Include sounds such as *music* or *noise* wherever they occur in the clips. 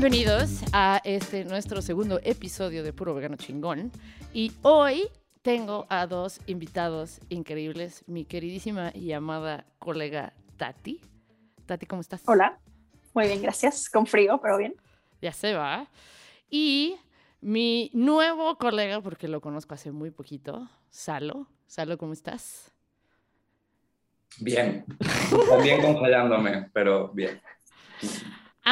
Bienvenidos a este nuestro segundo episodio de Puro Vegano Chingón. Y hoy tengo a dos invitados increíbles, mi queridísima y amada colega Tati. Tati, ¿cómo estás? Hola, muy bien, gracias. Con frío, pero bien. Ya se va. Y mi nuevo colega, porque lo conozco hace muy poquito, Salo. Salo, ¿cómo estás? Bien. También congelándome, pero bien.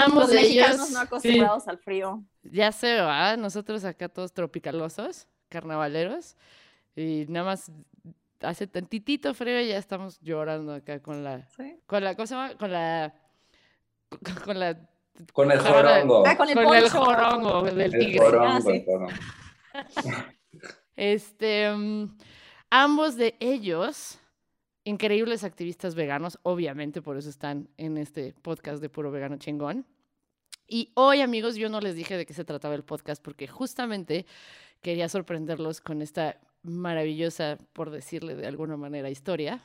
Ambos Los de mexicanos ellos. no acostumbrados al frío. Ya se va, nosotros acá todos tropicalosos, carnavaleros, y nada más hace tantitito frío y ya estamos llorando acá con la, Sí. con la, ¿cómo se llama? Con la, con la, Con el jorongo. Ah, con el con el jorongo del El tigre. jorongo, Ah, sí. el jorongo. *laughs* Este, mm, ambos de ellos, increíbles activistas veganos, obviamente por eso están en este podcast de Puro Vegano Chingón. Y hoy, amigos, yo no les dije de qué se trataba el podcast porque justamente quería sorprenderlos con esta maravillosa, por decirle de alguna manera, historia.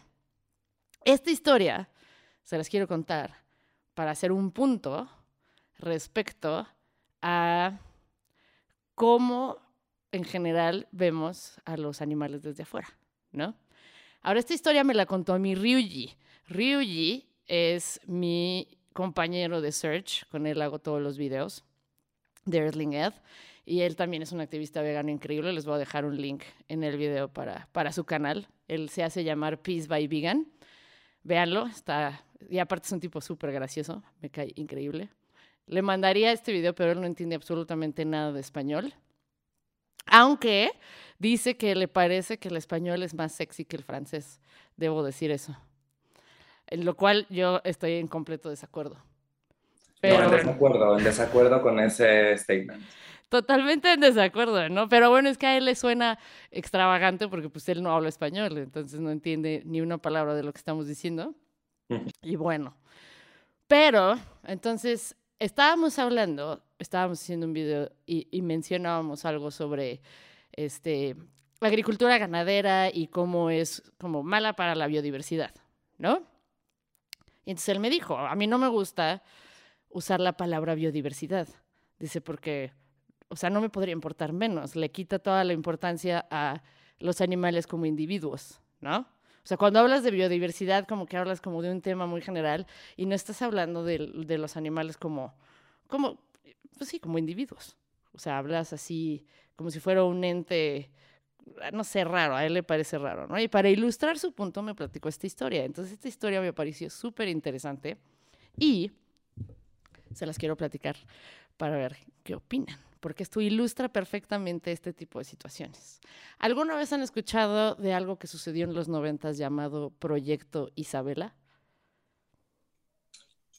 Esta historia se las quiero contar para hacer un punto respecto a cómo en general vemos a los animales desde afuera, ¿no? Ahora, esta historia me la contó mi Ryuji. Ryuji es mi compañero de Search, con él hago todos los videos de Earthling Ed, y él también es un activista vegano increíble. Les voy a dejar un link en el video para, para su canal. Él se hace llamar Peace by Vegan. Véanlo, está, y aparte es un tipo súper gracioso, me cae increíble. Le mandaría este video, pero él no entiende absolutamente nada de español. Aunque dice que le parece que el español es más sexy que el francés. Debo decir eso. En lo cual yo estoy en completo desacuerdo. Pero no, en desacuerdo, en desacuerdo con ese statement. totalmente en desacuerdo, ¿no? Pero bueno, es que a él le suena extravagante porque pues él no habla español, entonces no entiende ni una palabra de lo que estamos diciendo. Y bueno, pero entonces estábamos hablando, estábamos haciendo un video y, y mencionábamos algo sobre este, agricultura ganadera y cómo es como mala para la biodiversidad, ¿no? Y entonces él me dijo, a mí no me gusta usar la palabra biodiversidad. Dice, porque, o sea, no me podría importar menos. Le quita toda la importancia a los animales como individuos, ¿no? O sea, cuando hablas de biodiversidad, como que hablas como de un tema muy general y no estás hablando de, de los animales como, como, pues sí, como individuos. O sea, hablas así como si fuera un ente, no sé, raro, a él le parece raro, ¿no? Y para ilustrar su punto me platicó esta historia. Entonces, esta historia me pareció súper interesante y se las quiero platicar para ver qué opinan, porque esto ilustra perfectamente este tipo de situaciones. ¿Alguna vez han escuchado de algo que sucedió en los noventas llamado Proyecto Isabela?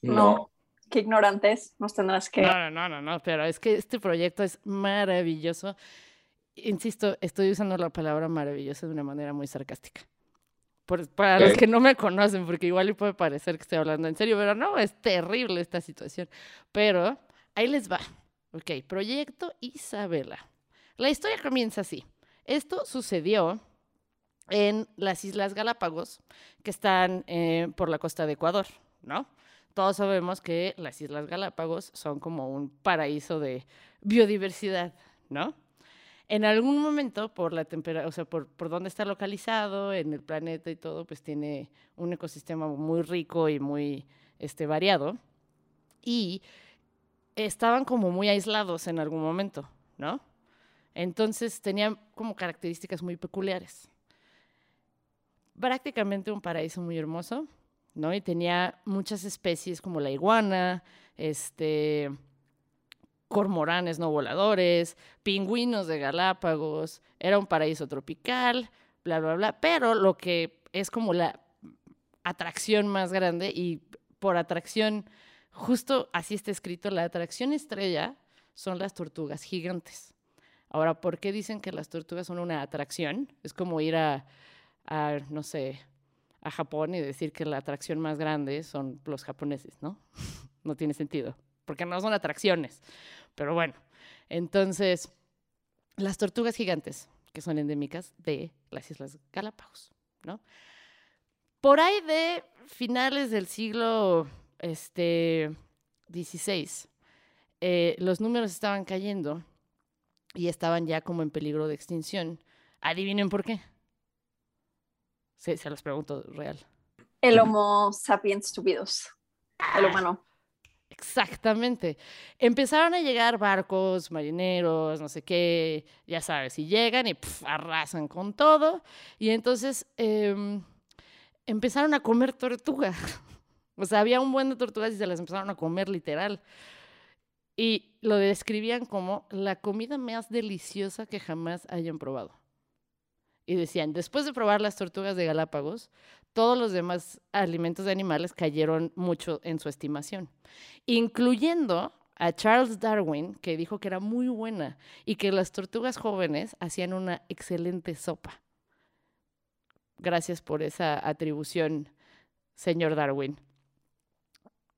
No. Qué ignorantes nos tendrás que... No, no, no, no, pero es que este proyecto es maravilloso. Insisto, estoy usando la palabra maravilloso de una manera muy sarcástica. Por- para los que no me conocen, porque igual le puede parecer que estoy hablando en serio, pero no, es terrible esta situación. Pero ahí les va. Ok, Proyecto Isabela. La historia comienza así. Esto sucedió en las Islas Galápagos, que están eh, por la costa de Ecuador, ¿no? Todos sabemos que las Islas Galápagos son como un paraíso de biodiversidad, ¿no? En algún momento, por la temperatura, o sea, por, por dónde está localizado en el planeta y todo, pues tiene un ecosistema muy rico y muy este, variado. Y estaban como muy aislados en algún momento, ¿no? Entonces tenían como características muy peculiares. Prácticamente un paraíso muy hermoso, ¿no? Y tenía muchas especies como la iguana, este, cormoranes no voladores, pingüinos de Galápagos, era un paraíso tropical, bla, bla, bla. Pero lo que es como la atracción más grande, y por atracción, justo así está escrito, la atracción estrella son las tortugas gigantes. Ahora, ¿por qué dicen que las tortugas son una atracción? Es como ir a, a, no sé, a Japón y decir que la atracción más grande son los japoneses, ¿no? *laughs* no tiene sentido, porque no son atracciones. Pero bueno, entonces, las tortugas gigantes, que son endémicas de las Islas Galápagos, ¿no? Por ahí de finales del siglo este, XVI, eh, los números estaban cayendo y estaban ya como en peligro de extinción. Adivinen por qué. Sí, se los pregunto real. El Homo sapiens stupidos. El humano. Exactamente. Empezaron a llegar barcos, marineros, no sé qué, ya sabes, y llegan y arrasan con todo. Y entonces em, empezaron a comer tortugas. *laughs* O sea, había un buen de tortugas y se las empezaron a comer literal. Y lo describían como la comida más deliciosa que jamás hayan probado. Y decían, después de probar las tortugas de Galápagos, todos los demás alimentos de animales cayeron mucho en su estimación, incluyendo a Charles Darwin, que dijo que era muy buena y que las tortugas jóvenes hacían una excelente sopa. Gracias por esa atribución, señor Darwin.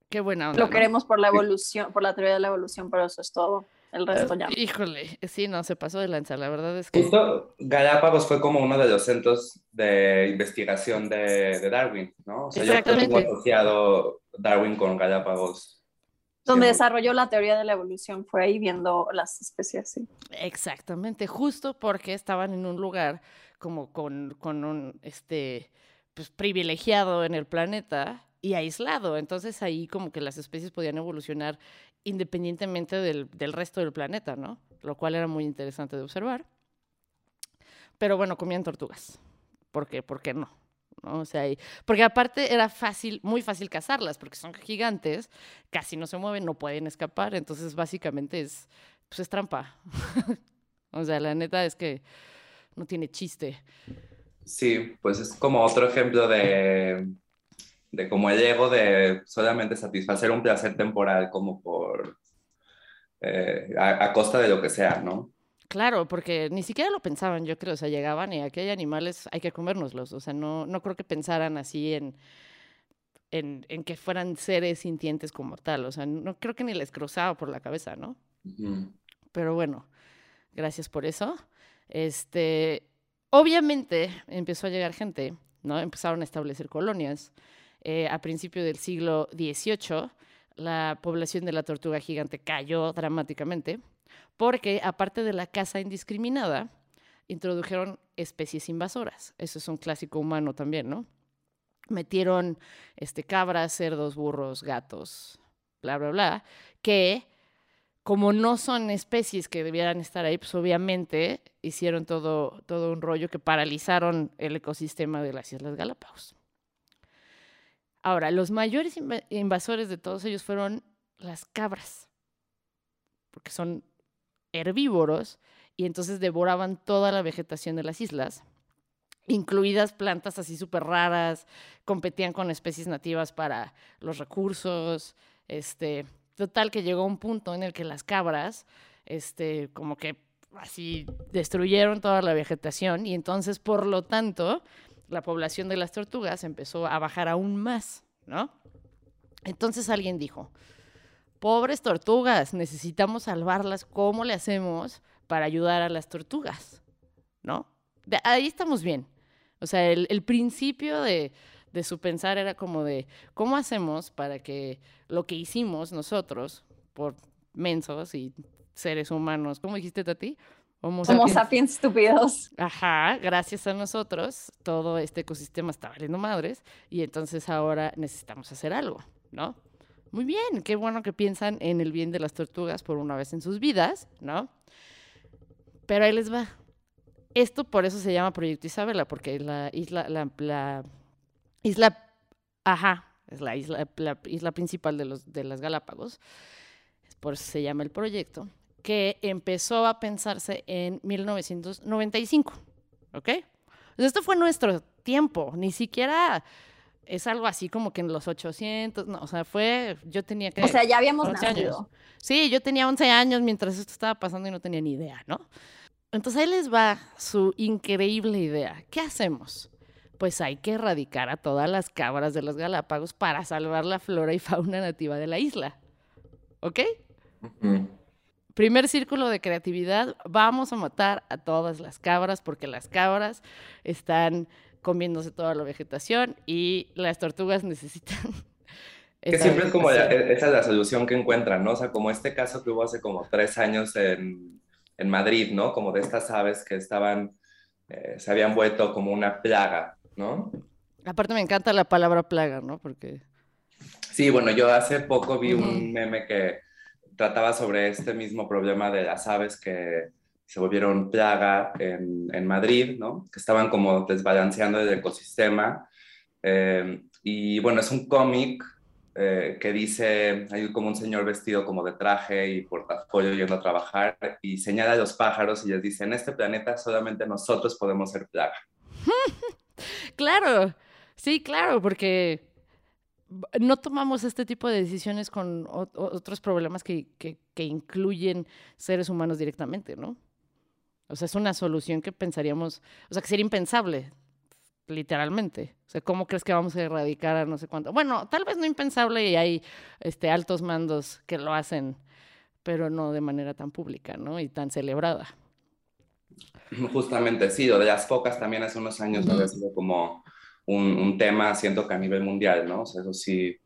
Qué buena onda. Lo ¿no? queremos por la evolución, por la teoría de la evolución, pero eso es todo. El resto ya. Híjole, sí, no, se pasó de lanza. La verdad es que Justo Galápagos fue como uno de los centros de investigación de, de Darwin, ¿no? O sea, yo creo que asociado Darwin con Galápagos. Donde desarrolló la teoría de la evolución fue ahí viendo las especies, sí. Exactamente, justo porque estaban en un lugar como con, con un este pues privilegiado en el planeta y aislado. Entonces ahí como que las especies podían evolucionar independientemente del, del resto del planeta, ¿no? Lo cual era muy interesante de observar. Pero bueno, comían tortugas. ¿Por qué? ¿Por qué no? ¿No? O sea, porque aparte era fácil, muy fácil cazarlas, porque son gigantes, casi no se mueven, no pueden escapar, entonces básicamente es, pues es trampa. *laughs* o sea, la neta es que no tiene chiste. Sí, pues es como otro ejemplo de, de como el ego de solamente satisfacer un placer temporal como por eh, a, a costa de lo que sea, ¿no? Claro, porque ni siquiera lo pensaban, yo creo, o sea, llegaban y aquí hay animales, hay que comérnoslos, o sea, no, no creo que pensaran así en, en, en que fueran seres sintientes como tal, o sea, no creo que ni les cruzaba por la cabeza, ¿no? Ujú. Pero bueno, gracias por eso. Este, obviamente empezó a llegar gente, ¿no? Empezaron a establecer colonias. Eh, a principios del siglo XVIII, la población de la tortuga gigante cayó dramáticamente porque, aparte de la caza indiscriminada, introdujeron especies invasoras. Eso es un clásico humano también, ¿no? Metieron este, cabras, cerdos, burros, gatos, bla, bla, bla, que como no son especies que debieran estar ahí, pues obviamente hicieron todo, todo un rollo que paralizaron el ecosistema de las Islas Galápagos. Ahora, los mayores inva- invasores de todos ellos fueron las cabras, porque son herbívoros y entonces devoraban toda la vegetación de las islas, incluidas plantas así súper raras, competían con especies nativas para los recursos, este, total que llegó un punto en el que las cabras, este, como que así destruyeron toda la vegetación y entonces, por lo tanto, la población de las tortugas empezó a bajar aún más, ¿no? Entonces alguien dijo, pobres tortugas, necesitamos salvarlas, ¿cómo le hacemos para ayudar a las tortugas? ¿No? De ahí estamos bien. O sea, el, principio de, de su pensar era como de, ¿cómo hacemos para que lo que hicimos nosotros, por mensos y seres humanos, ¿cómo dijiste, Tati? Homo Homo sapiens. estúpidos. Ajá, gracias a nosotros, todo este ecosistema está valiendo madres y entonces ahora necesitamos hacer algo, ¿no? Muy bien, qué bueno que piensan en el bien de las tortugas por una vez en sus vidas, ¿no? Pero ahí les va. Esto por eso se llama Proyecto Isabela, porque la isla, la, la isla, ajá, es la isla, la isla principal de, los, de las Galápagos, por eso se llama el proyecto, que empezó a pensarse en 1995, ¿ok? Esto fue nuestro tiempo, ni siquiera es algo así como que en los 800, no, o sea, fue, yo tenía que... O sea, ya habíamos 11 años. nacido. Sí, yo tenía 11 años mientras esto estaba pasando y no tenía ni idea, ¿no? Entonces ahí les va su increíble idea. ¿Qué hacemos? Pues hay que erradicar a todas las cabras de los Galápagos para salvar la flora y fauna nativa de la isla. ¿Ok? Ujú. Primer círculo de creatividad, vamos a matar a todas las cabras porque las cabras están comiéndose toda la vegetación y las tortugas necesitan *laughs* Que siempre es como esa es la solución que encuentran, ¿no? O sea, como este caso que hubo hace como tres años en, en Madrid, ¿no? Como de estas aves que estaban, eh, se habían vuelto como una plaga, ¿no? Aparte me encanta la palabra plaga, ¿no? Porque... Sí, bueno, yo hace poco vi un meme que trataba sobre este mismo problema de las aves que se volvieron plaga en, en Madrid, ¿no? Que estaban como desbalanceando el ecosistema. Eh, y bueno, es un cómic eh, que dice, hay como un señor vestido como de traje y portafolio yendo a trabajar y señala a los pájaros y les dice, en este planeta solamente nosotros podemos ser plaga. *laughs* claro, sí, claro, porque no tomamos este tipo de decisiones con otros problemas que, que, incluyen seres humanos directamente, ¿no? O sea, es una solución que pensaríamos, o sea, que sería impensable literalmente. O sea, ¿cómo crees que vamos a erradicar a no sé cuánto? Bueno, tal vez no impensable y hay este, altos mandos que lo hacen, pero no de manera tan pública, ¿no? Y tan celebrada. Justamente, sí, de las focas también hace unos años había sido como un, tema, siento que a nivel mundial, ¿no? O sea, eso sí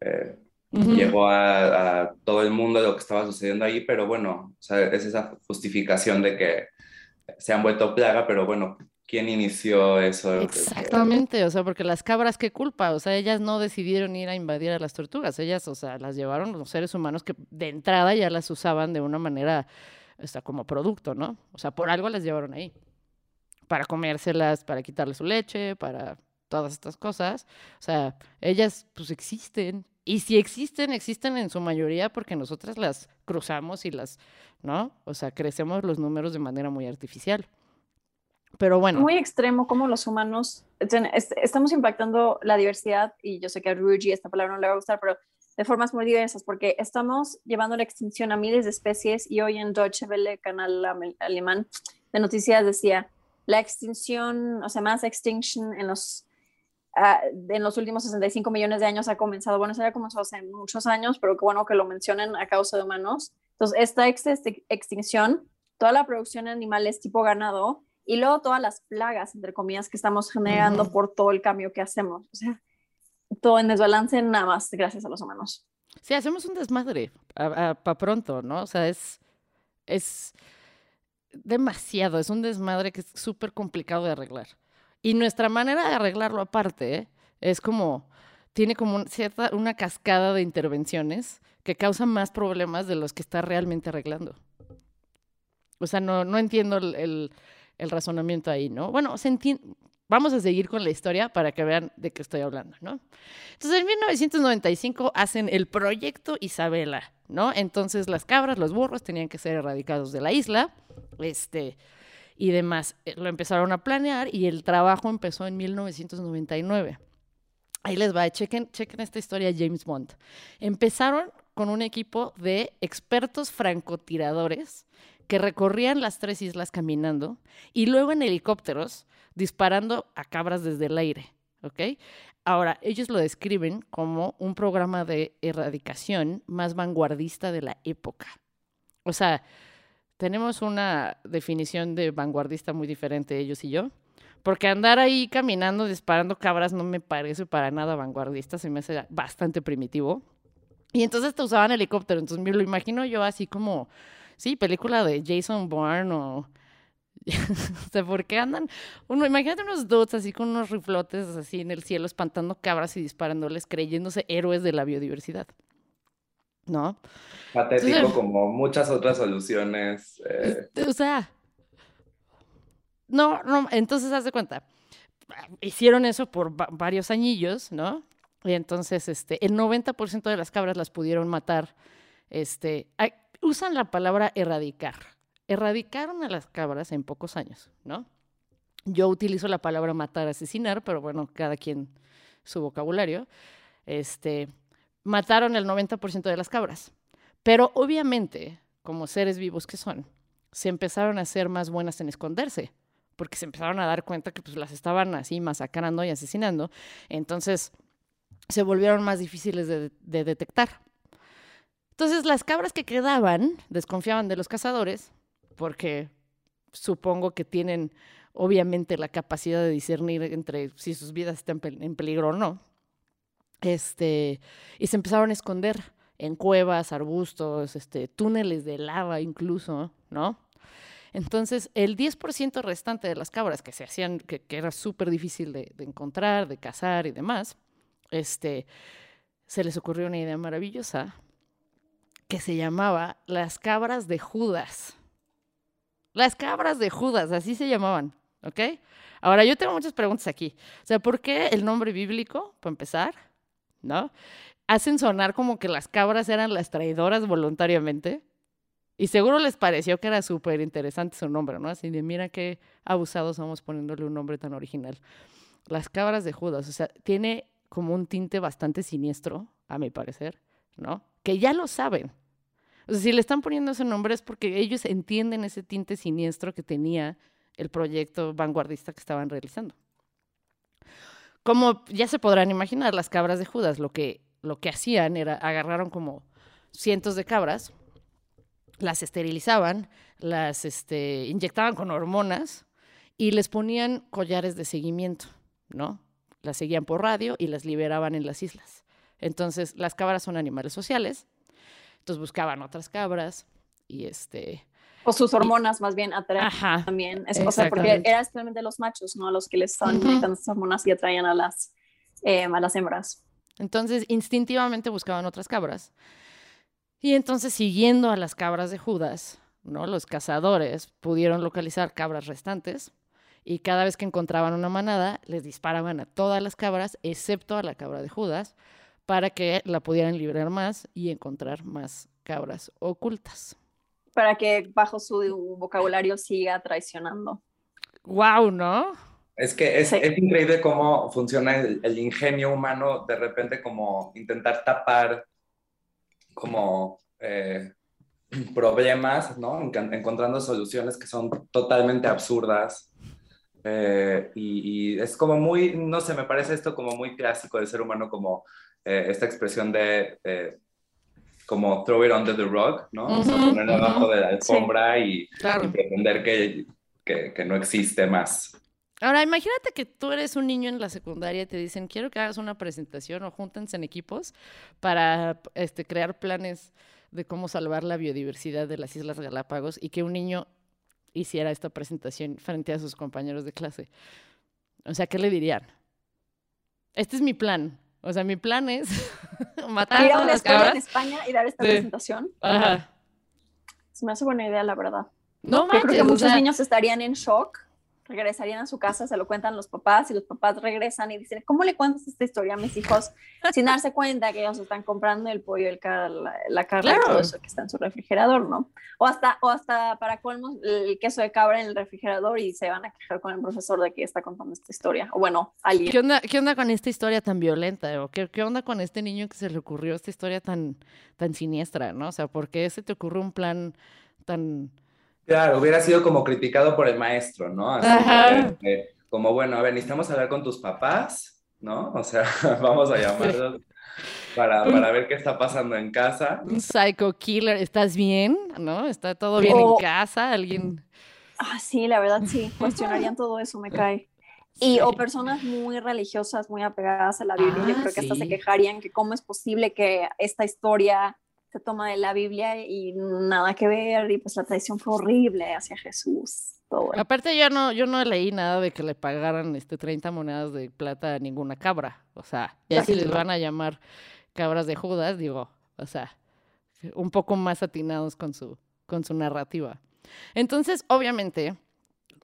eh, llegó a, a, todo el mundo lo que estaba sucediendo ahí, pero bueno, o sea, es esa justificación de que se han vuelto plaga, pero bueno, quién inició eso. Exactamente, o sea, porque las cabras, ¿qué culpa? O sea, ellas no decidieron ir a invadir a las tortugas, ellas, o sea, las llevaron los seres humanos que de entrada ya las usaban de una manera, o sea, como producto, ¿no? O sea, por algo las llevaron ahí, para comérselas, para quitarle su leche, para todas estas cosas. O sea, ellas pues existen. Y si existen, existen en su mayoría porque nosotras las cruzamos y las, ¿no? O sea, crecemos los números de manera muy artificial. Pero bueno. Muy extremo como los humanos estamos impactando la diversidad y yo sé que a Rugi esta palabra no le va a gustar, pero de formas muy diversas porque estamos llevando la extinción a miles de especies y hoy en Deutsche Welle, canal alemán de noticias, decía la extinción, o sea, más extinction en los, uh, en los últimos 65 millones de años ha comenzado. Bueno, eso ya comenzó hace muchos años, pero qué bueno que lo mencionen a causa de humanos. Entonces, esta ex extinción, toda la producción de animales tipo ganado, y luego todas las plagas, entre comillas, que estamos generando por todo el cambio que hacemos. O sea, todo en desbalance nada más gracias a los humanos. Sí, hacemos un desmadre para pronto, ¿no? O sea, es, es demasiado, es un desmadre que es súper complicado de arreglar. Y nuestra manera de arreglarlo aparte es como, tiene como cierta, una cascada de intervenciones que causan más problemas de los que está realmente arreglando. O sea, no, no entiendo el el razonamiento ahí, ¿no? Bueno, se vamos a seguir con la historia para que vean de qué estoy hablando, ¿no? Entonces, en 1995 hacen el proyecto Isabela, ¿no? Entonces, las cabras, los burros tenían que ser erradicados de la isla, este, y demás. Eh, lo empezaron a planear y el trabajo empezó en 1999. Ahí les va, chequen, chequen esta historia James Bond. Empezaron con un equipo de expertos francotiradores que recorrían las tres islas caminando y luego en helicópteros disparando a cabras desde el aire. ¿Ok? Ahora, ellos lo describen como un programa de erradicación más vanguardista de la época. O sea, tenemos una definición de vanguardista muy diferente ellos y yo. Porque andar ahí caminando, disparando cabras no me parece para nada vanguardista, se me hace bastante primitivo. Y entonces te usaban helicóptero, entonces me lo imagino yo así como sí, película de Jason Bourne o... *laughs* o sea, ¿por qué andan? Uno, imagínate unos dudes así con unos riflotes así en el cielo espantando cabras y disparándoles, creyéndose héroes de la biodiversidad. ¿No? Patético como muchas otras soluciones. Eh. O sea, no, no, entonces haz de cuenta. Hicieron eso por varios añillos, ¿no? Y entonces, este, el 90% de las cabras las pudieron matar. Este, usan la palabra erradicar. Erradicaron a las cabras en pocos años, ¿no? Yo utilizo la palabra matar, asesinar, pero bueno, cada quien su vocabulario. Este, mataron el 90% de las cabras. Pero obviamente, como seres vivos que son, se empezaron a ser más buenas en esconderse, porque se empezaron a dar cuenta que pues, las estaban así masacrando y asesinando. Entonces, se volvieron más difíciles de detectar. Entonces las cabras que quedaban desconfiaban de los cazadores porque supongo que tienen obviamente la capacidad de discernir entre si sus vidas están en peligro o no. Este, y se empezaron a esconder en cuevas, arbustos, este, túneles de lava incluso, ¿no? Entonces, el 10% restante de las cabras que se hacían, que, era súper difícil de, de, encontrar, de cazar y demás, este, se les ocurrió una idea maravillosa que se llamaba las cabras de Judas. Las cabras de Judas, así se llamaban, ¿ok? Ahora, yo tengo muchas preguntas aquí. O sea, ¿por qué el nombre bíblico, para empezar? ¿No? Hacen sonar como que las cabras eran las traidoras voluntariamente. Y seguro les pareció que era súper interesante su nombre, ¿no? Así de, mira qué abusados somos poniéndole un nombre tan original. Las cabras de Judas, o sea, tiene como un tinte bastante siniestro, a mi parecer, ¿no? Que ya lo saben. O sea, si le están poniendo ese nombre es porque ellos entienden ese tinte siniestro que tenía el proyecto vanguardista que estaban realizando. Como ya se podrán imaginar, las cabras de Judas lo que, lo que hacían era agarraron como cientos de cabras, las esterilizaban, las este, inyectaban con hormonas y les ponían collares de seguimiento, ¿no? Las seguían por radio y las liberaban en las islas. Entonces, las cabras son animales sociales, entonces buscaban otras cabras y este o sus hormonas más bien atraen también. Es, o sea, porque era especialmente los machos, ¿no? Los que les estaban inyectando esas hormonas y atraían a las, eh, a las hembras. Entonces, instintivamente buscaban otras cabras. Y entonces, siguiendo a las cabras de Judas, ¿no? Los cazadores pudieron localizar cabras restantes y cada vez que encontraban una manada, les disparaban a todas las cabras, excepto a la cabra de Judas, para que la pudieran liberar más y encontrar más cabras ocultas para que bajo su vocabulario siga traicionando. Wow, ¿no? Es que es, es increíble cómo funciona el, ingenio humano de repente como intentar tapar como eh, *clears throat* problemas, ¿no? encontrando soluciones que son totalmente absurdas. Eh, y, y, es como muy, no sé, me parece esto como muy clásico del ser humano, como eh, esta expresión de como throw it under the rug, ¿no? o sea, ponerlo abajo de la alfombra y, pretender que, que, que, no existe más. Ahora, imagínate que tú eres un niño en la secundaria y te dicen, quiero que hagas una presentación o júntense en equipos para este, crear planes de cómo salvar la biodiversidad de las Islas Galápagos y que un niño hiciera esta presentación frente a sus compañeros de clase. O sea, ¿qué le dirían? Este es mi plan. O sea, mi plan es *laughs* matar Ir a una escuela en España y dar esta presentación. Ajá. Se me hace buena idea, la verdad. No creo que muchos niños estarían en shock regresarían a su casa, se lo cuentan los papás y los papás regresan y dicen, ¿cómo le cuentas esta historia a mis hijos? *laughs* Sin darse cuenta que ellos están comprando el pollo, el la, la carne y todo eso que está en su refrigerador, ¿no? O hasta, o hasta para colmos el queso de cabra en el refrigerador y se van a quejar con el profesor de que está contando esta historia. O bueno, alguien. ¿Qué onda, qué onda con esta historia tan violenta? ¿O qué, qué onda con este niño que se le ocurrió esta historia tan, tan siniestra, ¿no? O sea, ¿por qué se te ocurrió un plan tan Claro, hubiera sido como criticado por el maestro, ¿no? Así como, bueno, a ver, necesitamos hablar con tus papás, ¿no? O sea, *laughs* vamos a llamarlos para, para, ver qué está pasando en casa. Un psycho killer, ¿estás bien? ¿No? ¿Está todo bien en casa? ¿Alguien...? Ah, sí, la verdad sí, cuestionarían todo eso, me cae. Y o personas muy religiosas, muy apegadas a la Biblia, yo ah, creo que hasta se quejarían que cómo es posible que esta historia toma de la Biblia y nada que ver, y pues la traición fue horrible hacia Jesús. Aparte yo no, yo no leí nada de que le pagaran este 30 monedas de plata a ninguna cabra. O sea, ya si les van a llamar cabras de Judas, digo, o sea, un poco más atinados con su, con su narrativa. Entonces, obviamente,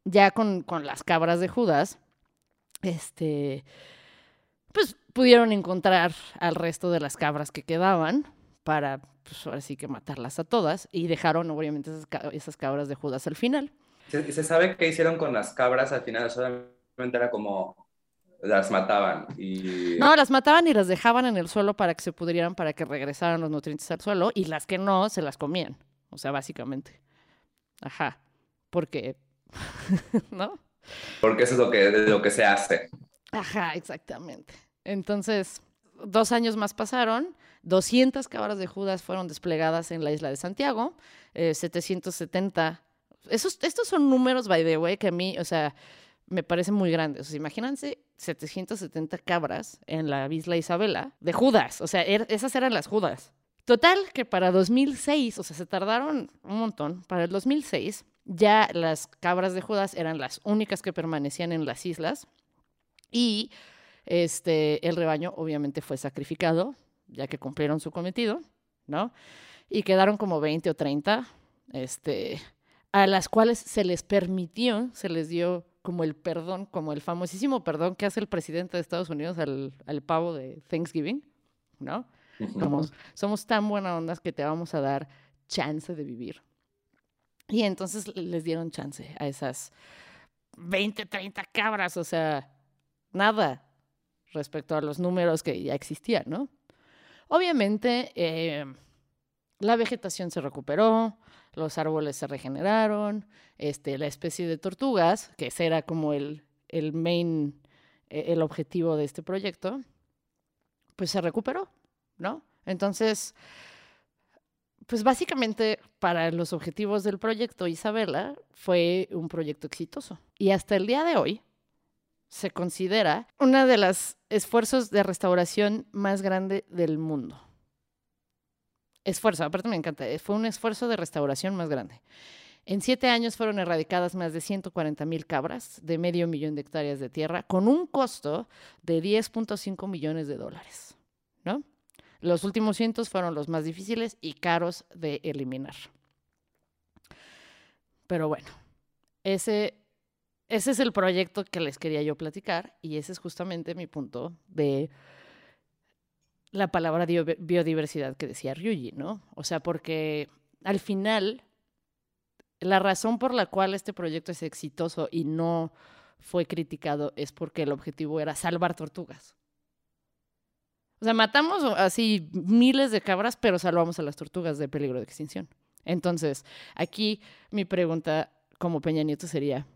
ya con, con las cabras de Judas, este, pues pudieron encontrar al resto de las cabras que quedaban para pues ahora sí que matarlas a todas y dejaron obviamente esas, cabras de Judas al final. ¿Se, ¿Se, sabe qué hicieron con las cabras al final? Solamente era como las mataban y... No, las mataban y las dejaban en el suelo para que se pudrieran, para que regresaran los nutrientes al suelo y las que no se las comían, o sea, básicamente. Ajá, porque, *laughs* ¿no? Porque eso es lo que, lo que se hace. Ajá, exactamente. Entonces, dos años más pasaron 200 cabras de Judas fueron desplegadas en la isla de Santiago, 770. Eh, Esos, estos son números, by the way, que a mí, o sea, me parecen muy grandes. O sea, imagínense 770 cabras en la isla Isabela de Judas. O sea, er, esas eran las Judas. Total, que para 2006, o sea, se tardaron un montón. Para el 2006, ya las cabras de Judas eran las únicas que permanecían en las islas. Y este, el rebaño obviamente fue sacrificado, ya que cumplieron su cometido, ¿no? Y quedaron como 20 o 30, este, a las cuales se les permitió, se les dio como el perdón, como el famosísimo perdón que hace el presidente de Estados Unidos al, al pavo de Thanksgiving, ¿no? Como somos tan buena ondas que te vamos a dar chance de vivir. Y entonces les dieron chance a esas 20, 30 cabras, o sea, nada respecto a los números que ya existían, ¿no? Obviamente, eh, la vegetación se recuperó, los árboles se regeneraron, este, la especie de tortugas, que era como el, el main, eh, el objetivo de este proyecto, pues se recuperó, ¿no? Entonces, pues básicamente para los objetivos del proyecto Isabela fue un proyecto exitoso. Y hasta el día de hoy se considera uno de los esfuerzos de restauración más grande del mundo. Esfuerzo, aparte me encanta, eh, fue un esfuerzo de restauración más grande. En siete años fueron erradicadas más de 140 mil cabras de medio millón de hectáreas de tierra con un costo de 10.5 millones de dólares, ¿no? Los últimos cientos fueron los más difíciles y caros de eliminar. Pero bueno, ese, ese es el proyecto que les quería yo platicar y ese es justamente mi punto de la palabra biodiversidad que decía Ryuji, ¿no? O sea, porque al final la razón por la cual este proyecto es exitoso y no fue criticado es porque el objetivo era salvar tortugas. O sea, matamos así miles de cabras, pero salvamos a las tortugas de peligro de extinción. Entonces, aquí mi pregunta como Peña Nieto sería,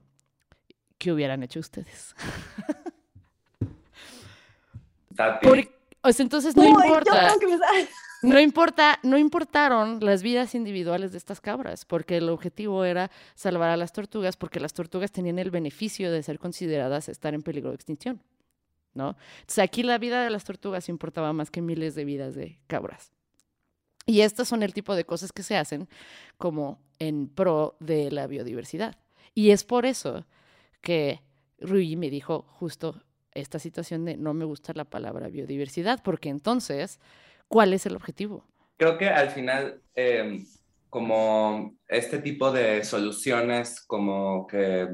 ¿qué hubieran hecho ustedes? o sea, entonces no importa. No importa, no importaron las vidas individuales de estas cabras, porque el objetivo era salvar a las tortugas, porque las tortugas tenían el beneficio de ser consideradas estar en peligro de extinción. ¿no? Entonces aquí la vida de las tortugas importaba más que miles de vidas de cabras. Y estas son el tipo de cosas que se hacen como en pro de la biodiversidad. Y es por eso que Rui me dijo justo esta situación de no me gusta la palabra biodiversidad, porque entonces, ¿cuál es el objetivo? Creo que al final, em, como este tipo de soluciones, como que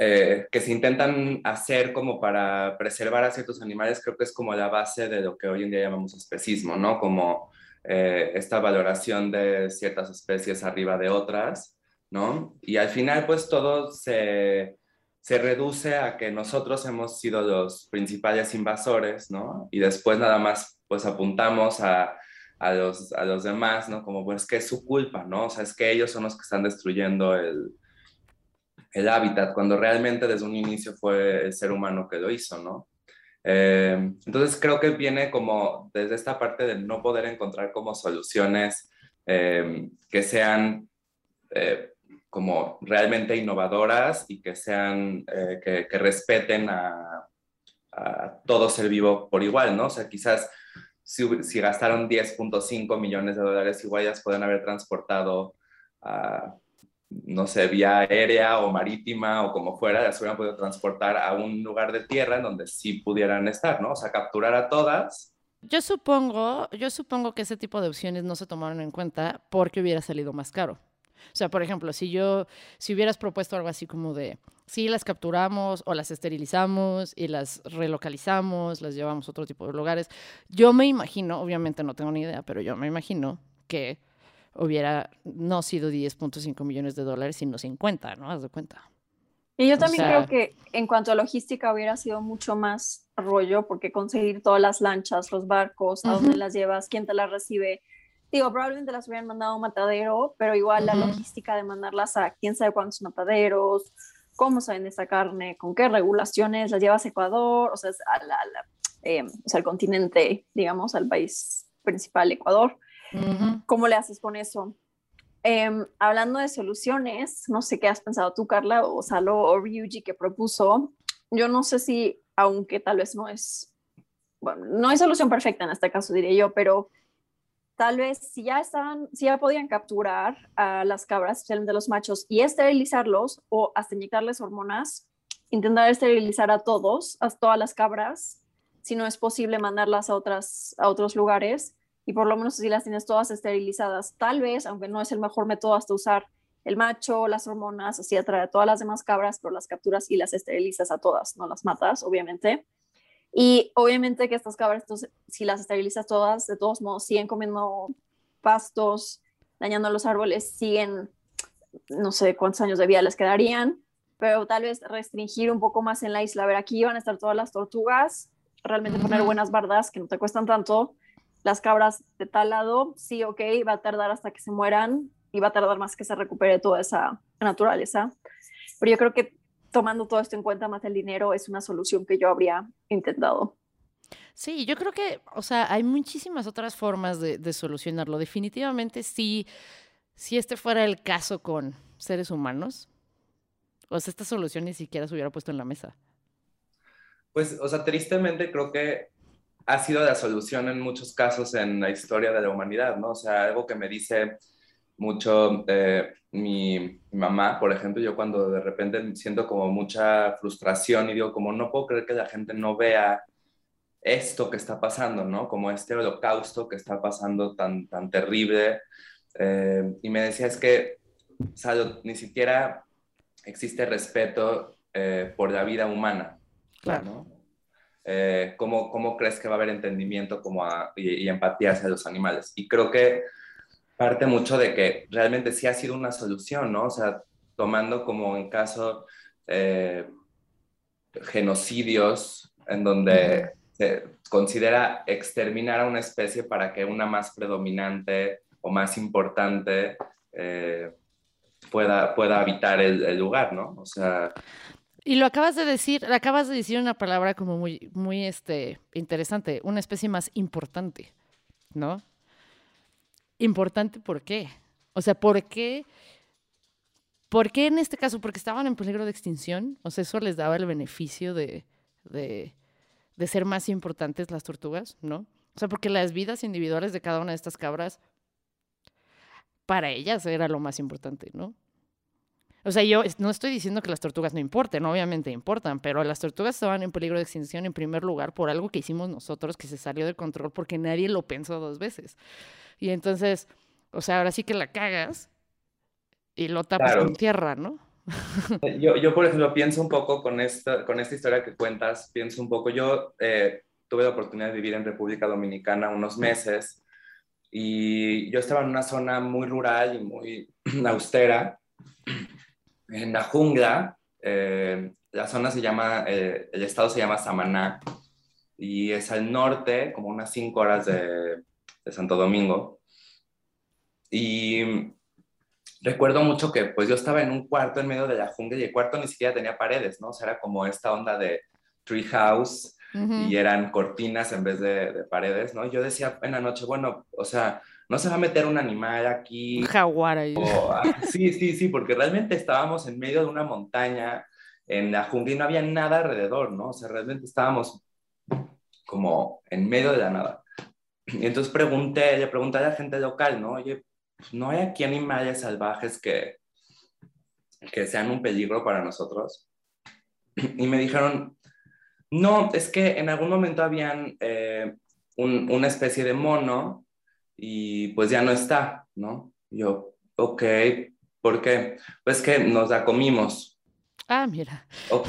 eh, que se intentan hacer como para preservar a ciertos animales, creo que es como la base de lo que hoy en día llamamos especismo, ¿no? Como eh, esta valoración de ciertas especies arriba de otras, ¿no? Y al final, pues todo se, se reduce a que nosotros hemos sido los principales invasores, ¿no? Y después nada más, pues apuntamos a, a los, a los demás, ¿no? Como pues que es su culpa, ¿no? Es que ellos son los que están destruyendo el, el hábitat, cuando realmente desde un inicio fue el ser humano que lo hizo, ¿no? Eh, entonces creo que viene como desde esta parte de no poder encontrar como soluciones eh, que sean eh, como realmente innovadoras y que sean, que, respeten a, todo ser vivo por igual, ¿no? O sea, quizás si, si gastaron 10.5 millones de dólares, igual ya pueden haber transportado a no sé, vía aérea o marítima o como fuera, las hubieran podido transportar a un lugar de tierra en donde sí pudieran estar, ¿no? O sea, capturar a todas. Yo supongo, yo supongo que ese tipo de opciones no se tomaron en cuenta porque hubiera salido más caro. O sea, por ejemplo, si yo, si hubieras propuesto algo así como de, sí, las capturamos o las esterilizamos y las relocalizamos, las llevamos a otro tipo de lugares, yo me imagino, obviamente no tengo ni idea, pero yo me imagino que hubiera no sido 10.5 millones de dólares, sino 50, ¿no? Haz de cuenta. Y yo también creo que en cuanto a logística hubiera sido mucho más rollo, porque conseguir todas las lanchas, los barcos, a dónde las llevas, quién te las recibe. Digo, probablemente las hubieran mandado a un matadero, pero igual la logística de mandarlas a quién sabe cuántos mataderos, cómo se vende esa carne, con qué regulaciones, las llevas a Ecuador, o sea, eh, o sea, al continente, digamos, al país principal, Ecuador. ¿Cómo le haces con eso? Em, hablando de soluciones, no sé qué has pensado tú, Carla, o Salo o Ryuji que propuso, yo no sé si, aunque tal vez no es, bueno, no hay solución perfecta en este caso, diré yo, pero tal vez si ya podían capturar a las cabras, de los machos, y esterilizarlos o hasta inyectarles hormonas, intentar esterilizar a todos, a todas las cabras, si no es posible mandarlas a otros lugares, y por lo menos si las tienes todas esterilizadas, tal vez, aunque no es el mejor método hasta usar el macho, las hormonas, así atrae a todas las demás cabras, pero las capturas y las esterilizas a todas, no las matas, obviamente. Y obviamente que estas cabras, entonces, si las esterilizas todas, de todos modos, siguen comiendo pastos, dañando los árboles, siguen, no sé cuántos años de vida les quedarían, pero tal vez restringir un poco más en la isla. A ver, aquí van a estar todas las tortugas, realmente poner buenas bardas que no te cuestan tanto. Las cabras de tal lado, sí, ok, va a tardar hasta que se mueran y va a tardar más que se recupere toda esa naturaleza. Pero yo creo que tomando todo esto en cuenta más el dinero es una solución que yo habría intentado. Sí, yo creo que, o sea, hay muchísimas otras formas de, solucionarlo. Definitivamente, si, si este fuera el caso con seres humanos, o sea, esta solución ni siquiera se hubiera puesto en la mesa. Pues, o sea, tristemente creo que ha sido la solución en muchos casos en la historia de la humanidad, ¿no? O sea, algo que me dice mucho eh, mi, mamá, por ejemplo, yo cuando de repente siento como mucha frustración y digo, como no puedo creer que la gente no vea esto que está pasando, ¿no? Como este holocausto que está pasando tan, tan terrible. Eh, y me decía, es que, o ni siquiera existe respeto eh, por la vida humana. Claro. ¿no? ¿cómo, ¿cómo, crees que va a haber entendimiento como y, y, empatía hacia los animales? Y creo que parte mucho de que realmente sí ha sido una solución, ¿no? O sea, tomando como en caso eh, genocidios en donde se considera exterminar a una especie para que una más predominante o más importante eh, pueda, pueda habitar el, lugar, ¿no? O sea... Y lo acabas de decir, acabas de decir una palabra como muy, muy este, interesante, una especie más importante, ¿no? Importante, ¿por qué? O sea, ¿por qué? ¿Por qué en este caso? Porque estaban en peligro de extinción. O sea, eso les daba el beneficio de, de, de ser más importantes las tortugas, ¿no? O sea, porque las vidas individuales de cada una de estas cabras, para ellas era lo más importante, ¿no? O sea, yo no estoy diciendo que las tortugas no importen, obviamente importan, pero las tortugas estaban en peligro de extinción en primer lugar por algo que hicimos nosotros que se salió de control porque nadie lo pensó dos veces. Y entonces, o sea, ahora sí que la cagas y lo tapas con tierra, ¿no? *laughs* yo, yo, por ejemplo, pienso un poco con esta, con esta historia que cuentas, pienso un poco, yo eh, tuve la oportunidad de vivir en República Dominicana unos meses y yo estaba en una zona muy rural y muy *clears throat* austera, en la jungla, eh, la zona se llama, eh, el estado se llama Samaná y es al norte, como unas cinco horas de, de Santo Domingo. Y recuerdo mucho que pues yo estaba en un cuarto en medio de la jungla y el cuarto ni siquiera tenía paredes, ¿no? O sea, era como esta onda de tree house y eran cortinas en vez de, paredes, ¿no? Yo decía en la noche, bueno, o sea, no se va a meter un animal aquí. Un jaguar ahí. Ah, sí, sí, sí, porque realmente estábamos en medio de una montaña, en la jungla y no había nada alrededor, ¿no? O sea, realmente estábamos como en medio de la nada. Y entonces pregunté, le pregunté a la gente local, ¿no? Oye, pues, ¿no hay aquí animales salvajes que, que sean un peligro para nosotros? Y me dijeron, no, es que en algún momento habían eh, una especie de mono y pues ya no está, ¿no? Yo, ok, ¿por qué? Pues que nos la comimos. Ah, mira. Ok,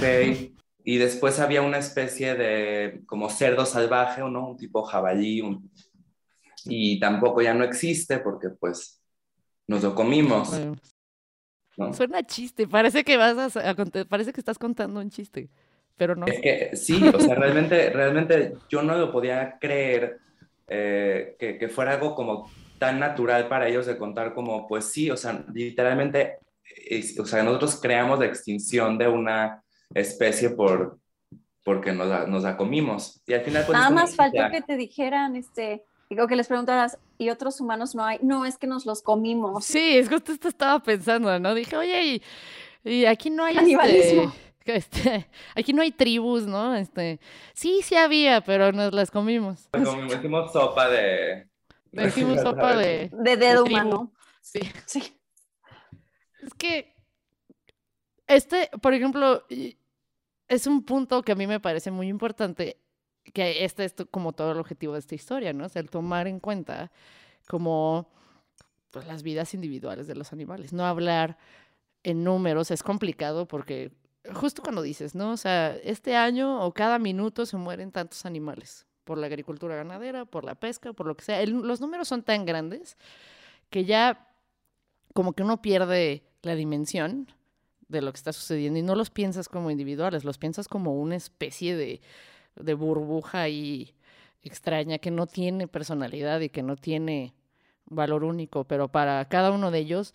y después había una especie de como cerdo salvaje, ¿no? Un tipo jabalí, un, y tampoco ya no existe porque pues nos lo comimos. Suena chiste, parece que vas a, parece que estás contando un chiste, pero no. Es que sí, o sea, realmente, realmente yo no lo podía creer eh, que, que, fuera algo como tan natural para ellos de contar como, pues sí, o sea, literalmente, o sea, nosotros creamos la extinción de una especie por porque nos la, nos la comimos. Y al final... Pues, Nada más faltó que te dijeran, este, Digo que les preguntaras, ¿y otros humanos no hay? No, es que nos los comimos. Sí, es justo esto estaba pensando, ¿no? Dije, oye, y, aquí no hay... Canibalismo. este, *laughs* aquí no hay tribus, ¿no? Este, sí, sí había, pero nos las comimos. Comimos, hicimos sopa de... Hicimos *laughs* sopa de... De dedo humano. Sí. Sí. Es que, este, por ejemplo, es un punto que a mí me parece muy importante, que este es como todo el objetivo de esta historia, ¿no? O sea, el tomar en cuenta como pues, las vidas individuales de los animales. No hablar en números es complicado porque justo cuando dices, ¿no? O sea, este año o cada minuto se mueren tantos animales por la agricultura ganadera, por la pesca, por lo que sea. Los números son tan grandes que ya como que uno pierde la dimensión de lo que está sucediendo y no los piensas como individuales, los piensas como una especie de, de burbuja ahí extraña que no tiene personalidad y que no tiene valor único, pero para cada uno de ellos,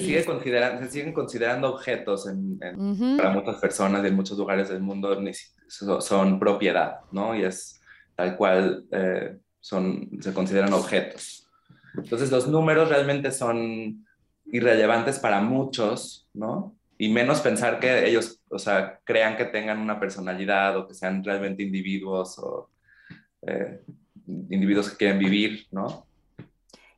Se, sigue considerando, se siguen considerando objetos en, en- ujú, para muchas personas y en muchos lugares del mundo son propiedad, ¿no? Y es tal cual eh, son, se consideran objetos. Entonces los números realmente son irrelevantes para muchos, ¿no? Y menos pensar que ellos, o sea, crean que tengan una personalidad o que sean realmente individuos o eh, individuos que quieren vivir, ¿no?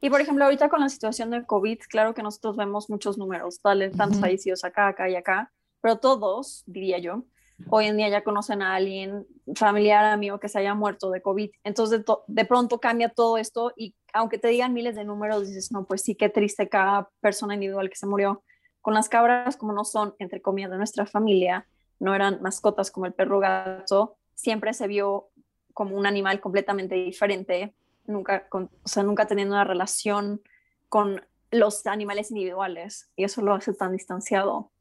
Y por ejemplo, ahorita con la situación del COVID, claro que nosotros vemos muchos números, tal, tantos Ujú. fallecidos acá, acá y acá, pero todos, diría yo, hoy en día ya conocen a alguien familiar, amigo que se haya muerto de COVID. Entonces, de, de pronto cambia todo esto y aunque te digan miles de números, dices, no, pues sí, qué triste cada persona individual que se murió. Con las cabras, como no son, entre comillas, de nuestra familia, no eran mascotas como el perro gato, siempre se vio como un animal completamente diferente, nunca, con- o sea, nunca teniendo una relación con los animales individuales y eso lo hace tan distanciado.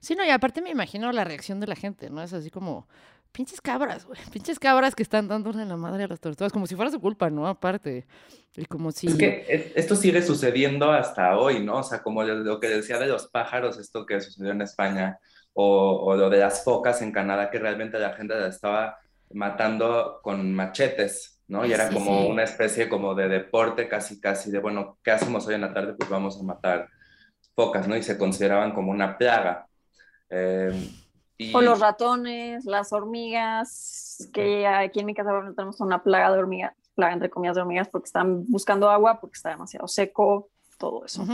Sí, no, y aparte me imagino la reacción de la gente, ¿no? Es así como, pinches cabras, güey, pinches cabras que están dándole la madre a las tortugas, como si fuera su culpa, ¿no? Aparte, y como si... Es que es- esto sigue sucediendo hasta hoy, ¿no? O sea, como lo- lo que decía de los pájaros, esto que sucedió en España, o, o lo de las focas en Canadá, que realmente la gente la estaba matando con machetes, ¿no? Y era Sí, como sí. una especie como de deporte casi, casi, de, bueno, ¿qué hacemos hoy en la tarde? Pues vamos a matar focas, ¿no? Y se consideraban como una plaga. Eh, y- O los ratones, las hormigas, que aquí en mi casa bueno, tenemos una plaga de hormigas, plaga entre comillas de hormigas porque están buscando agua, porque está demasiado seco, todo eso.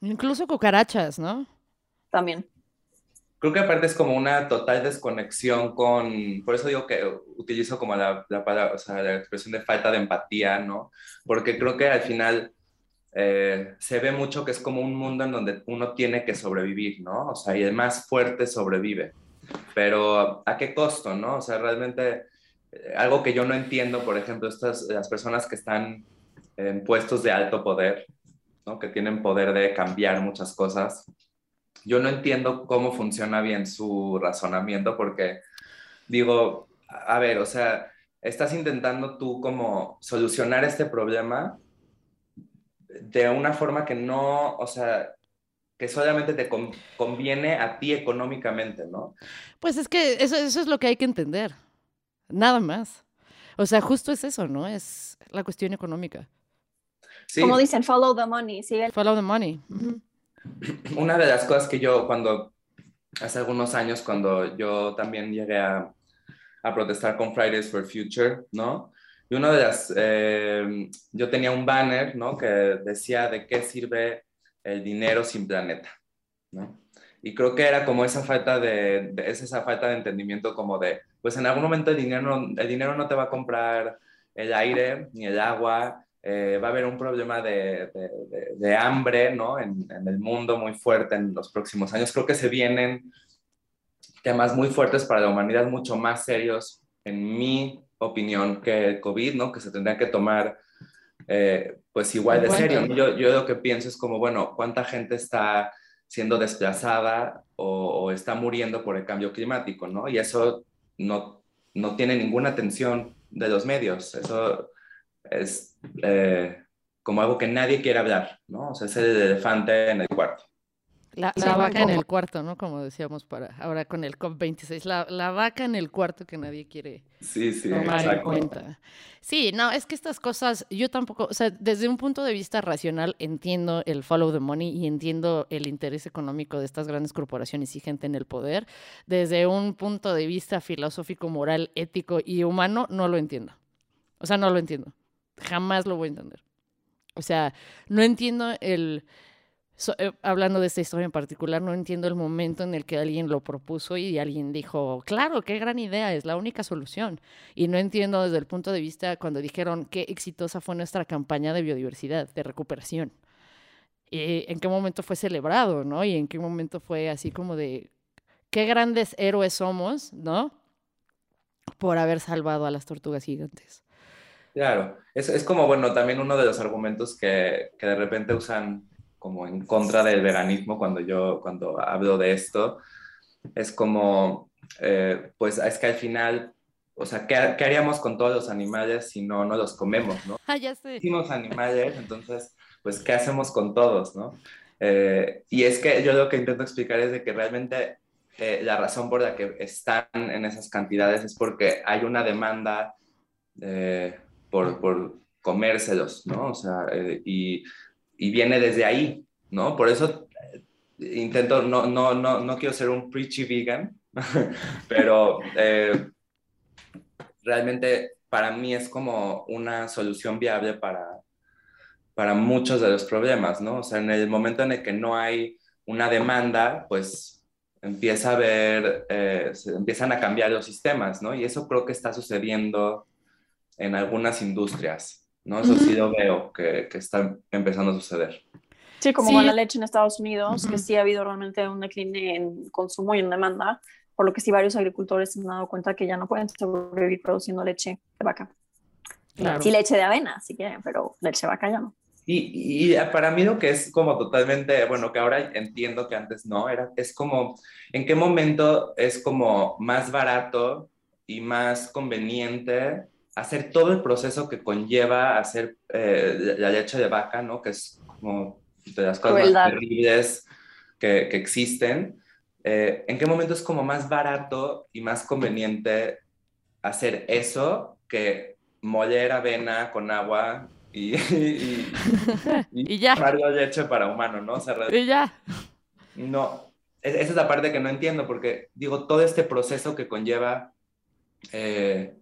Incluso cucarachas, ¿no? también. Creo que aparte es como una total desconexión con, por eso digo que utilizo como la, la, palabra- o sea, la expresión de falta de empatía, ¿no? Porque creo que al final eh, se ve mucho que es como un mundo en donde uno tiene que sobrevivir, ¿no? O sea, y el más fuerte sobrevive. Pero ¿a qué costo, no? O sea, realmente eh, algo que yo no entiendo, por ejemplo, estas, las personas que están en puestos de alto poder, ¿no? Que tienen poder de cambiar muchas cosas yo no entiendo cómo funciona bien su razonamiento porque digo, a ver, o sea, estás intentando tú como solucionar este problema de una forma que no, o sea, que solamente te con- conviene a ti económicamente, ¿no? Pues es que eso, eso es lo que hay que entender. Nada más. O sea, justo es eso, ¿no? Es la cuestión económica. Sí, Como dicen, follow the money, sigue el- Follow the money. Ujú. Una de las cosas que yo cuando, hace algunos años, cuando yo también llegué a, a protestar con Fridays for Future, ¿no? Y una de las, eh, yo tenía un banner, ¿no? Que decía de qué sirve el dinero sin planeta, ¿no? Y creo que era como esa falta de, de- es esa falta de entendimiento como de, pues en algún momento el dinero, el dinero no te va a comprar el aire ni el agua, eh, va a haber un problema de, de- de- de hambre, ¿no? En, en el mundo muy fuerte en los próximos años. Creo que se vienen temas muy fuertes para la humanidad, mucho más serios, en mi opinión, que el COVID, ¿no? Que se tendrían que tomar, eh, pues igual de serio. Yo, yo lo que pienso es como, bueno, ¿cuánta gente está siendo desplazada o, o está muriendo por el cambio climático, ¿no? Y eso no, no tiene ninguna atención de los medios. Eso es eh, como algo que nadie quiere hablar, ¿no? O sea, es el elefante en el cuarto. La, vaca en el cuarto, ¿no? Como decíamos para ahora con el COP26, la, la vaca en el cuarto que nadie quiere sí, sí, tomar en cuenta. Sí, no, es que estas cosas, yo tampoco, o sea, desde un punto de vista racional entiendo el follow the money y entiendo el interés económico de estas grandes corporaciones y gente en el poder. Desde un punto de vista filosófico, moral, ético y humano, no lo entiendo. O sea, no lo entiendo. Jamás lo voy a entender. O sea, no entiendo el eh, hablando de esta historia en particular, no entiendo el momento en el que alguien lo propuso y alguien dijo, claro, qué gran idea, es la única solución. Y no entiendo desde el punto de vista cuando dijeron qué exitosa fue nuestra campaña de biodiversidad, de recuperación. Y en qué momento fue celebrado, ¿no? Y en qué momento fue así como de, qué grandes héroes somos, ¿no? Por haber salvado a las tortugas gigantes. Claro, es, es como, bueno, también uno de los argumentos que, que de repente usan como en contra del veganismo cuando yo cuando hablo de esto. Es como, eh, pues es que al final, o sea, ¿qué, ¿qué, haríamos con todos los animales si no, no los comemos, no? Ah, ya sé. Hicimos animales, entonces, pues, ¿qué hacemos con todos, no? Eh, y es que yo lo que intento explicar es de que realmente eh, la razón por la que están en esas cantidades es porque hay una demanda por, por comérselos, ¿no? O sea, y y viene desde ahí, ¿no? Por eso eh, intento, no, no, no, no quiero ser un preachy vegan, *laughs* pero eh, realmente para mí es como una solución viable para, para muchos de los problemas, ¿no? O sea, en el momento en el que no hay una demanda, pues empieza a haber, eh, se empiezan a cambiar los sistemas, ¿no? Y eso creo que está sucediendo en algunas industrias. ¿no? Eso sí lo veo que, que, está empezando a suceder. Sí, como con la leche en Estados Unidos, que sí ha habido realmente un decline en consumo y en demanda, por lo que sí varios agricultores se han dado cuenta que ya no pueden sobrevivir produciendo leche de vaca. Sí, leche de avena, si quieren, pero leche de vaca ya no. Y, y, para mí lo que es como totalmente, bueno, que ahora entiendo que antes no, era, es como, ¿en qué momento es como más barato y más conveniente hacer todo el proceso que conlleva hacer eh, la leche de vaca, ¿no? Que es como de las cosas más terribles que, que existen. Eh, ¿En qué momento es como más barato y más conveniente hacer eso que moler avena con agua y, *laughs* y, y, ya. la leche para humano, ¿no? y ya. No, esa es la parte que no entiendo porque digo, todo este proceso que conlleva eh,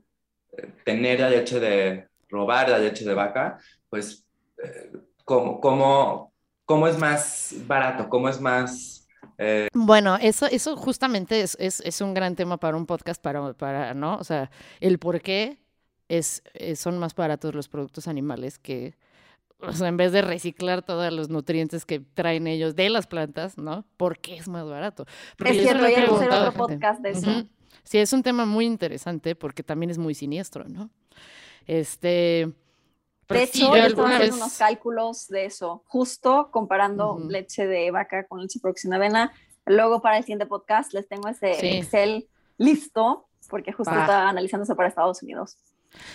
tener la leche de, robar la leche de vaca, pues, eh, ¿cómo, cómo, cómo es más barato? ¿Cómo es más... Eh? Bueno, eso, eso justamente es, es, es, un gran tema para un podcast, para, para, ¿no? O sea, el por qué es, eh, son más baratos los productos animales que, o sea, en vez de reciclar todos los nutrientes que traen ellos de las plantas, ¿no? ¿Por qué es más barato? Porque es cierto, ya hacer otro podcast de eso. Sí, es un tema muy interesante porque también es muy siniestro, ¿no? Este. De hecho, yo estaba haciendo unos cálculos de eso, justo comparando leche de vaca con leche de avena. Luego, para el siguiente podcast, les tengo ese Excel listo, porque justo estaba analizándose para Estados Unidos.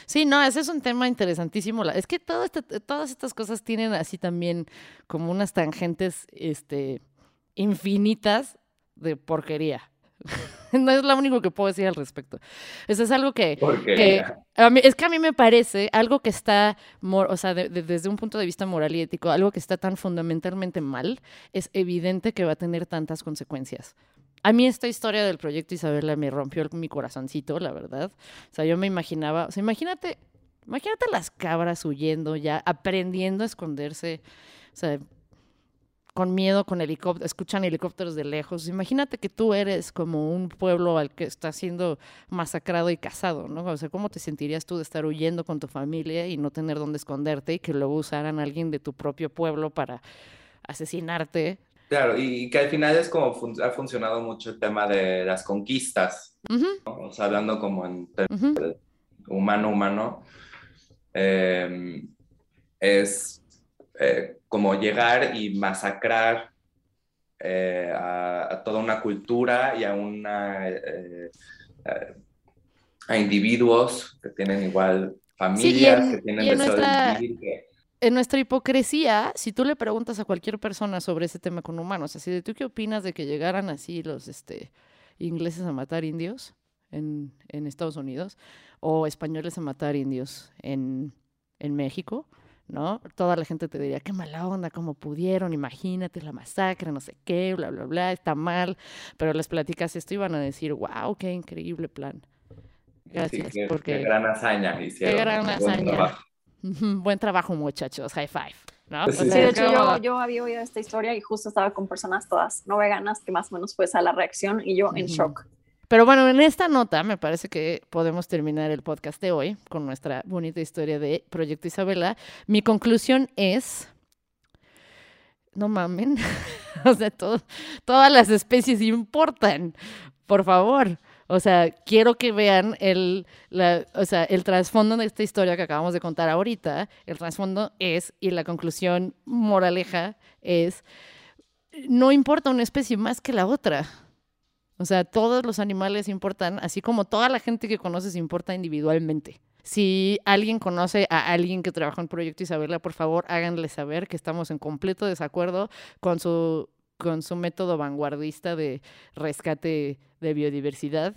Sí, no, ese es un tema interesantísimo. Es que todo este, todas estas cosas tienen así también como unas tangentes este, infinitas de porquería. *laughs* no es lo único que puedo decir al respecto. Eso es algo que, a mí, es que a mí me parece algo que está, o sea, desde un punto de vista moral y ético, algo que está tan fundamentalmente mal, es evidente que va a tener tantas consecuencias. A mí esta historia del proyecto Isabela me rompió mi corazoncito, la verdad. O sea, yo me imaginaba, o sea, imagínate, imagínate las cabras huyendo ya, aprendiendo a esconderse. O sea, con miedo, con helicópteros, escuchan helicópteros de lejos. Imagínate que tú eres como un pueblo al que está siendo masacrado y cazado, ¿no? O sea, ¿cómo te sentirías tú de estar huyendo con tu familia y no tener dónde esconderte y que luego usaran a alguien de tu propio pueblo para asesinarte? Claro, y que al final es como ha funcionado mucho el tema de las conquistas, o sea, hablando como en humano, humano, eh, es eh, como llegar y masacrar eh, a, toda una cultura y a una eh, a individuos que tienen igual familias, que tienen deseo de vivir, en nuestra hipocresía, si tú le preguntas a cualquier persona sobre ese tema con humanos, así de tú qué opinas de que llegaran así los este, ingleses a matar indios en, en Estados Unidos o españoles a matar indios en, en México, ¿no? Toda la gente te diría, qué mala onda, cómo pudieron, imagínate la masacre, no sé qué, bla, bla, bla, está mal, pero les platicas esto y van a decir, wow, qué increíble plan. Gracias, Sí, qué, porque qué gran hazaña hicieron. qué gran buen hazaña. trabajo. Buen trabajo, muchachos, high five. ¿no? O Sí, de hecho yo, yo había oído esta historia y justo estaba con personas todas no veganas que más o menos fue esa la reacción y yo en shock. Pero bueno, en esta nota me parece que podemos terminar el podcast de hoy con nuestra bonita historia de Proyecto Isabela. Mi conclusión es, no mamen, *laughs* o sea, todas las especies importan, por favor. O sea, quiero que vean el, o sea, el trasfondo de esta historia que acabamos de contar ahorita. El trasfondo es, y la conclusión moraleja es, no importa una especie más que la otra. O sea, todos los animales importan, así como toda la gente que conoces importa individualmente. Si alguien conoce a alguien que trabajó en Proyecto Isabela, por favor háganle saber que estamos en completo desacuerdo con su, con su método vanguardista de rescate de biodiversidad.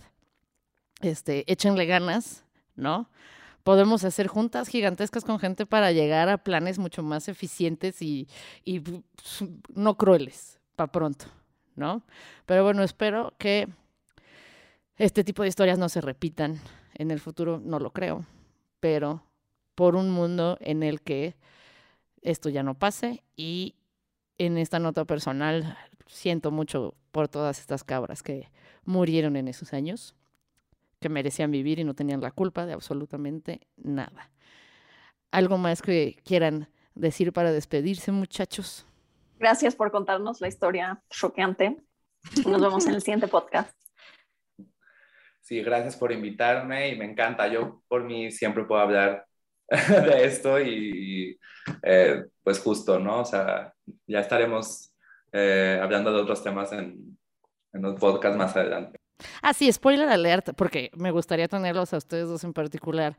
Este, échenle ganas, ¿no? Podemos hacer juntas gigantescas con gente para llegar a planes mucho más eficientes y, y no crueles, para pronto, ¿no? Pero bueno, espero que este tipo de historias no se repitan en el futuro, no lo creo, pero por un mundo en el que esto ya no pase y en esta nota personal siento mucho por todas estas cabras que murieron en esos años, que merecían vivir y no tenían la culpa de absolutamente nada. ¿Algo más que quieran decir para despedirse, muchachos? Gracias por contarnos la historia choqueante. Nos vemos en el siguiente podcast. Sí, gracias por invitarme y me encanta. Yo por mí siempre puedo hablar *laughs* de esto y eh, pues justo, ¿no? O sea, ya estaremos eh, hablando de otros temas en, en los podcasts más adelante. Ah, sí, spoiler alert, porque me gustaría tenerlos a ustedes dos en particular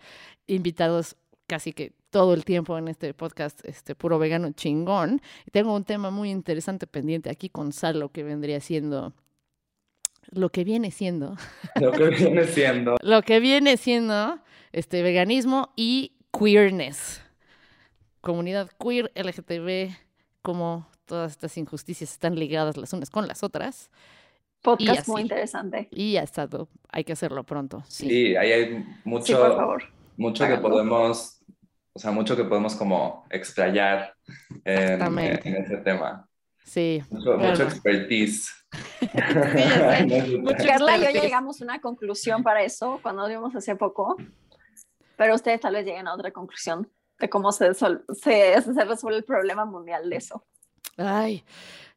invitados casi que todo el tiempo en este podcast, este puro vegano chingón. Y tengo un tema muy interesante pendiente aquí con Salo que vendría siendo lo que viene siendo, *laughs* Lo que viene siendo. lo que viene siendo este veganismo y queerness. Comunidad queer, LGTB, como todas estas injusticias están ligadas las unas con las otras. Podcast muy interesante. Y ya está, hay que hacerlo pronto. Sí. Sí, ahí hay mucho, Sí, por favor. mucho que podemos, o sea, mucho que podemos como explayar en, ese tema. Sí, Mucho, Claro. *laughs* *laughs* mucho expertise. Mucho tema. Carla y yo llegamos a una conclusión para eso cuando nos vimos hace poco, pero ustedes tal vez lleguen a otra conclusión de cómo se, desol- se, se resuelve el problema mundial de eso. Ay,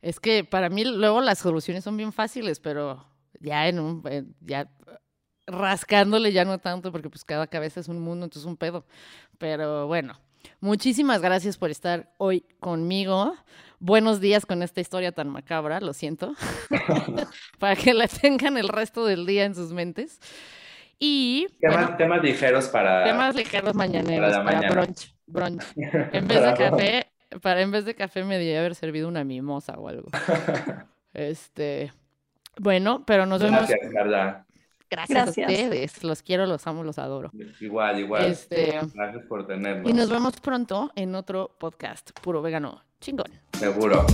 es que para mí luego las soluciones son bien fáciles, pero ya en un, ya rascándole ya no tanto, porque pues cada cabeza es un mundo, entonces un pedo. Pero bueno, muchísimas gracias por estar hoy conmigo. Buenos días con esta historia tan macabra, lo siento, *laughs* para que la tengan el resto del día en sus mentes. Y Temas, bueno, temas ligeros para... temas ligeros mañaneros para para, mañana. brunch, brunch. *laughs* En vez de café, para en vez de café me debería haber servido una mimosa o algo. *laughs* Este, bueno, pero nos vemos. Gracias, Carla. Gracias, Gracias. a ustedes. Los quiero, los amo, los adoro. Igual, igual. Este, Gracias por tenernos. y nos vemos pronto en otro podcast puro vegano chingón. Seguro.